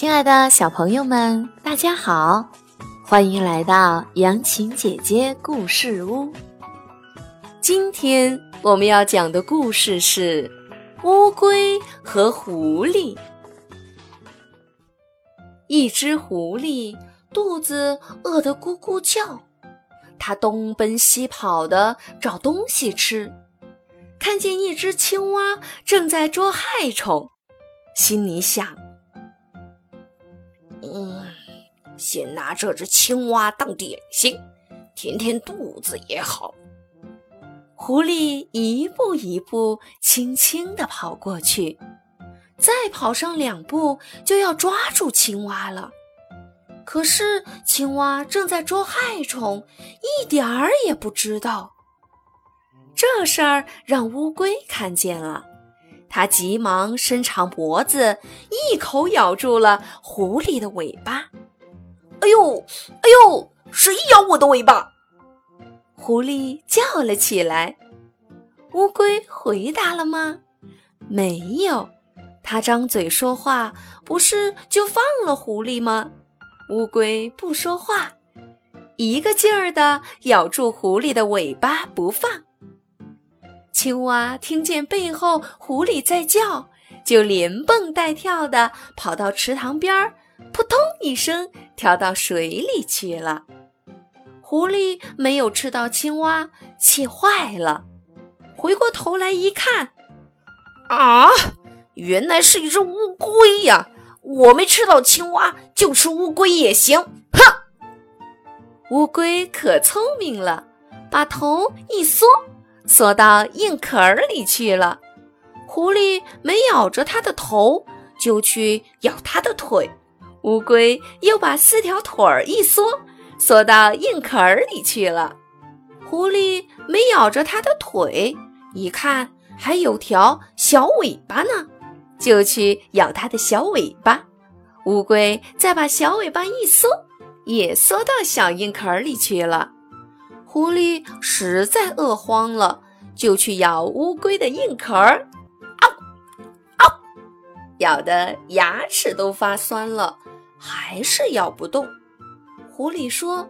亲爱的小朋友们，大家好，欢迎来到杨琴姐姐故事屋。今天我们要讲的故事是乌龟和狐狸。一只狐狸肚子饿得咕咕叫，它东奔西跑的找东西吃，看见一只青蛙正在捉害虫，心里想。嗯，先拿这只青蛙当点心，填填肚子也好。狐狸一步一步轻轻地跑过去，再跑上两步就要抓住青蛙了。可是青蛙正在捉害虫，一点儿也不知道。这事儿让乌龟看见了。他急忙伸长脖子，一口咬住了狐狸的尾巴。哎呦，哎呦，谁咬我的尾巴？狐狸叫了起来。乌龟回答了吗？没有。他张嘴说话，不是就放了狐狸吗？乌龟不说话，一个劲儿地咬住狐狸的尾巴不放。青蛙听见背后狐狸在叫，就连蹦带跳的跑到池塘边儿，扑通一声跳到水里去了。狐狸没有吃到青蛙，气坏了，回过头来一看，啊，原来是一只乌龟呀！我没吃到青蛙，就吃乌龟也行。哼！乌龟可聪明了，把头一缩。缩到硬壳里去了。狐狸没咬着它的头，就去咬它的腿。乌龟又把四条腿儿一缩，缩到硬壳里去了。狐狸没咬着它的腿，一看还有条小尾巴呢，就去咬它的小尾巴。乌龟再把小尾巴一缩，也缩到小硬壳里去了。狐狸实在饿慌了，就去咬乌龟的硬壳儿，嗷嗷，咬得牙齿都发酸了，还是咬不动。狐狸说：“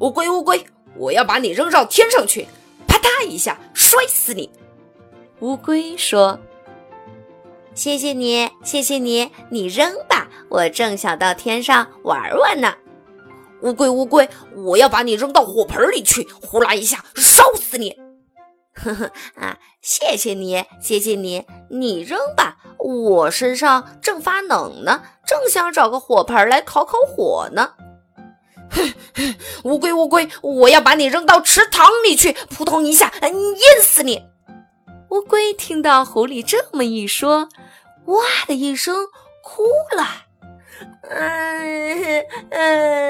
乌龟，乌龟，我要把你扔到天上去，啪嗒一下摔死你。”乌龟说：“谢谢你，谢谢你，你扔吧，我正想到天上玩玩呢。”乌龟，乌龟，我要把你扔到火盆里去，呼啦一下烧死你！呵呵啊，谢谢你，谢谢你，你扔吧，我身上正发冷呢，正想找个火盆来烤烤火呢。哼 哼，乌龟，乌龟，我要把你扔到池塘里去，扑通一下淹死你！乌龟听到狐狸这么一说，哇的一声哭了。嗯 嗯，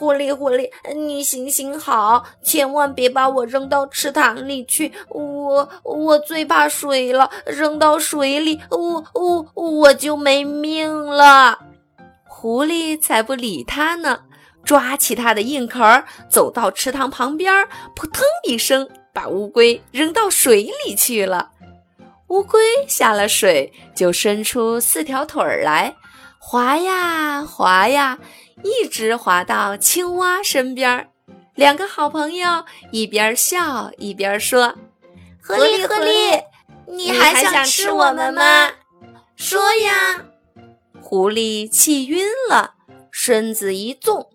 狐狸狐狸，你行行好，千万别把我扔到池塘里去，我我最怕水了，扔到水里，我我我就没命了。狐狸才不理他呢，抓起他的硬壳，走到池塘旁边，扑腾一声，把乌龟扔到水里去了。乌龟下了水，就伸出四条腿儿来。滑呀滑呀，一直滑到青蛙身边。两个好朋友一边笑一边说：“狐狸，狐狸，你还想吃我们吗？说呀！”狐狸气晕了，身子一纵，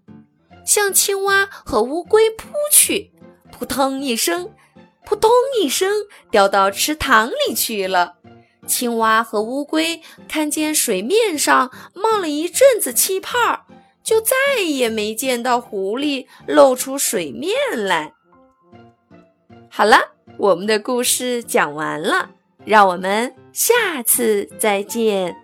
向青蛙和乌龟扑去，扑腾一声，扑通一声，掉到池塘里去了。青蛙和乌龟看见水面上冒了一阵子气泡，就再也没见到狐狸露出水面来。好了，我们的故事讲完了，让我们下次再见。